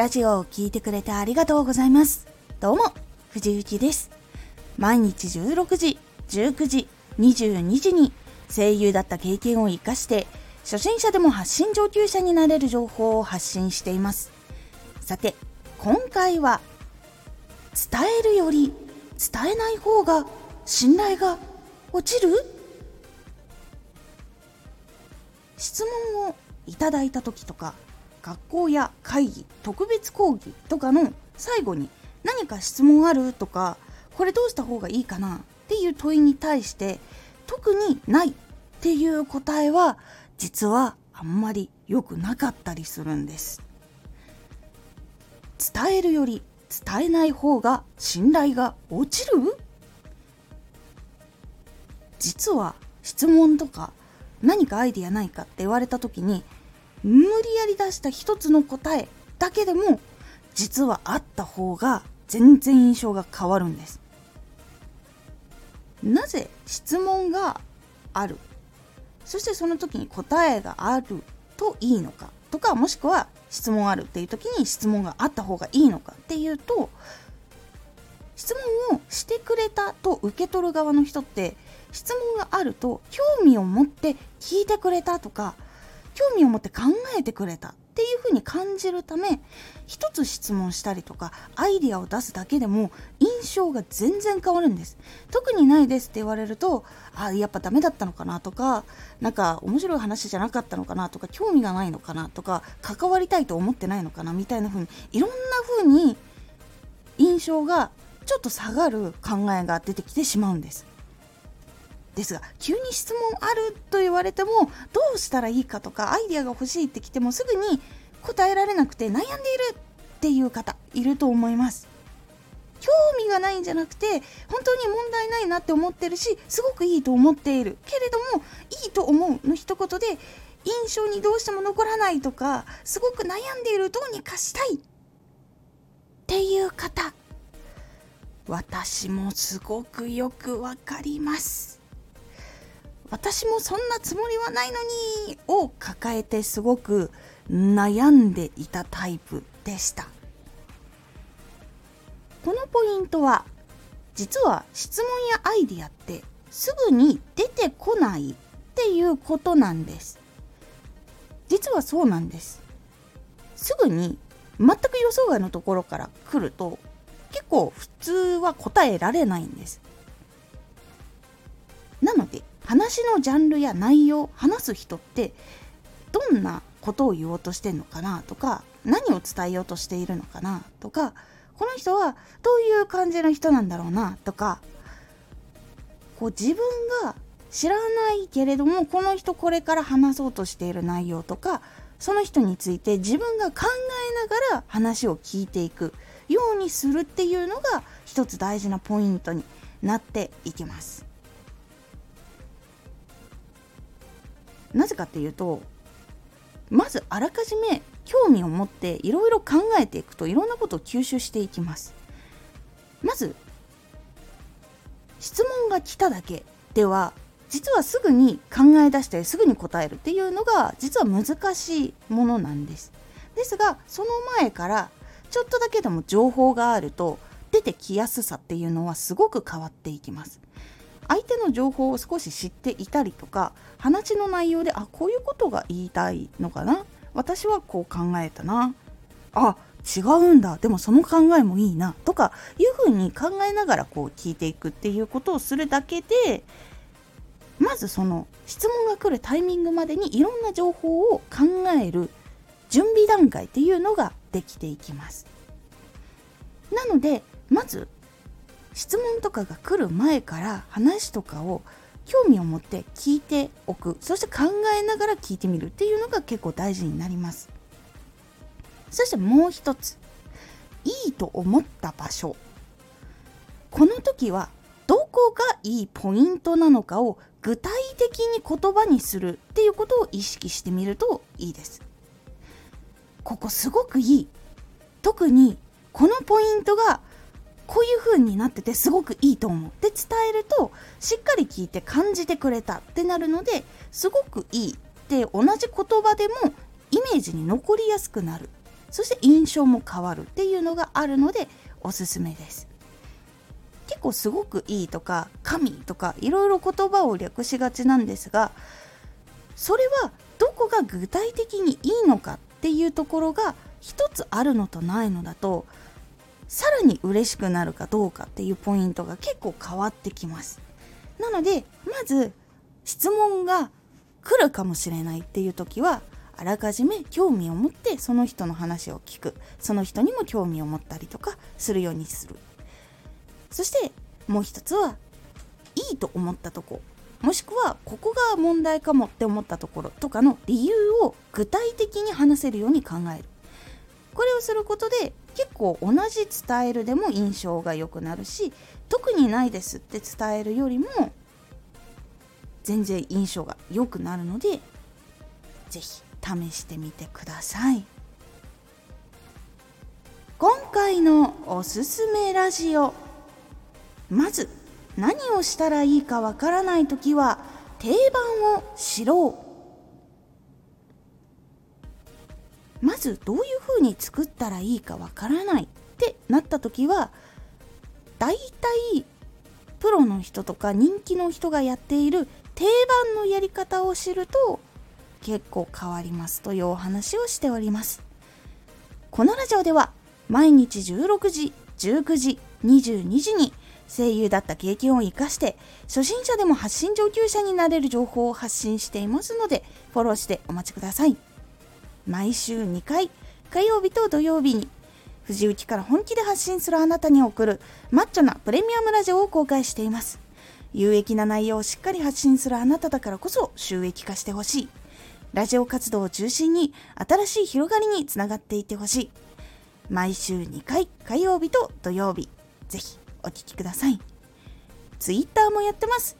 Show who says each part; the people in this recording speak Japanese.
Speaker 1: ラジオを聴いてくれてありがとうございます。どうも、藤幸です。毎日16時、19時、22時に声優だった経験を活かして、初心者でも発信上級者になれる情報を発信しています。さて、今回は、伝えるより伝えない方が信頼が落ちる？質問をいただいた時とか学校や会議特別講義とかの最後に何か質問あるとかこれどうした方がいいかなっていう問いに対して特にないっていう答えは実はあんまり良くなかったりするんです。伝えるより伝えない方が信頼が落ちる？実は質問とか何かアイディアないかって言われた時に無理やり出した一つの答えだけでも実はあった方が全然印象が変わるんです。なぜ質問がある？そしてその時に答えがあるといいのか？とかもしくは質問あるっていう時に質問があった方がいいのかっていうと質問をしてくれたと受け取る側の人って質問があると興味を持って聞いてくれたとか興味を持って考えてくれたっていうふうに感じるため一つ質問したりとかアイディアを出すだけでも印象が全然変わるんです。特にないですって言われるとあやっぱダメだったのかなとかなんか面白い話じゃなかったのかなとか興味がないのかなとか関わりたいと思ってないのかなみたいな風にいろんな風に印象がちょっと下がる考えが出てきてしまうんです。ですが急に質問あると言われてもどうしたらいいかとかアイデアが欲しいって来てもすぐに答えられなくて悩んでいるっていう方いると思います。興味がないんじゃなくて本当に問題ないなって思ってるしすごくいいと思っているけれどもいいと思うの一言で印象にどうしても残らないとかすごく悩んでいるどうにかしたいっていう方私もすごくよくわかります。私もそんなつもりはないのにを抱えてすごく悩んでいたタイプでした。このポイントは実は質問やアイディアってすぐに出てこないっていうことなんです。実はそうなんです。すぐに全く予想外のところから来ると結構普通は答えられないんです。なので話のジャンルや内容話す人ってどんなことを言おうとしてんのかなとか何を伝えようとしているのかなとかこの人はどういう感じの人なんだろうなとかこう自分が知らないけれどもこの人これから話そうとしている内容とかその人について自分が考えながら話を聞いていくようにするっていうのが一つ大事なポイントになっていきます。なぜかっていうとまずあらかじめ興味を持っていろいろ考えていくといろんなことを吸収していきます。まず質問が来ただけでは実はすぐに考え出してすぐに答えるっていうのが実は難しいものなんです。ですがその前からちょっとだけでも情報があると出てきやすさっていうのはすごく変わっていきます。相手の情報を少し知っていたりとか話の内容であこういうことが言いたいのかな。私はこう考えたな。あ違うんだ。でもその考えもいいな。とかいうふうに考えながらこう聞いていくっていうことをするだけでまずその質問が来るタイミングまでにいろんな情報を考える準備段階っていうのができていきます。なのでまず質問とかが来る前から話とかを興味を持って聞いておく。そして考えながら聞いてみるっていうのが結構大事になります。そしてもう一ついいと思った場所。この時はどこがいいポイントなのかを具体的に言葉にするっていうことを意識してみるといいです。ここすごくいい。特にこのポイントがこういう風になっててすごくいいと思う。で伝えるとしっかり聞いて感じてくれたってなるのですごくいいって同じ言葉でもイメージに残りやすくなる。そして印象も変わるっていうのがあるのでおすすめです。結構すごくいいとか神とかいろいろ言葉を略しがちなんですがそれはどこが具体的にいいのかっていうところが一つあるのとないのだとさらに嬉しくなるかどうかっていうポイントが結構変わってきます。なのでまず質問が来るかもしれないっていう時はあらかじめ興味を持ってその人の話を聞く。その人にも興味を持ったりとかするようにする。そしてもう一つはいいと思ったとこ。もしくはここが問題かもって思ったところとかの理由を具体的に話せるように考える。これをすることで結構同じ伝えるでも印象が良くなるし特にないですって伝えるよりも全然印象が良くなるので是非試してみてください。今回のおすすめラジオ。まず何をしたらいいかわからない時は定番を知ろう。まずどういうふうに作ったらいいかわからないってなった時はだいたいプロの人とか人気の人がやっている定番のやり方を知ると結構変わりますというお話をしております。このラジオでは毎日16時19時22時に声優だった経験を生かして初心者でも発信上級者になれる情報を発信していますのでフォローしてお待ちください。毎週2回火曜日と土曜日に藤雪から本気で発信するあなたに送るマッチョなプレミアムラジオを公開しています有益な内容をしっかり発信するあなただからこそ収益化してほしいラジオ活動を中心に新しい広がりにつながっていってほしい毎週2回火曜日と土曜日ぜひお聴きください。ツイッターもやってます。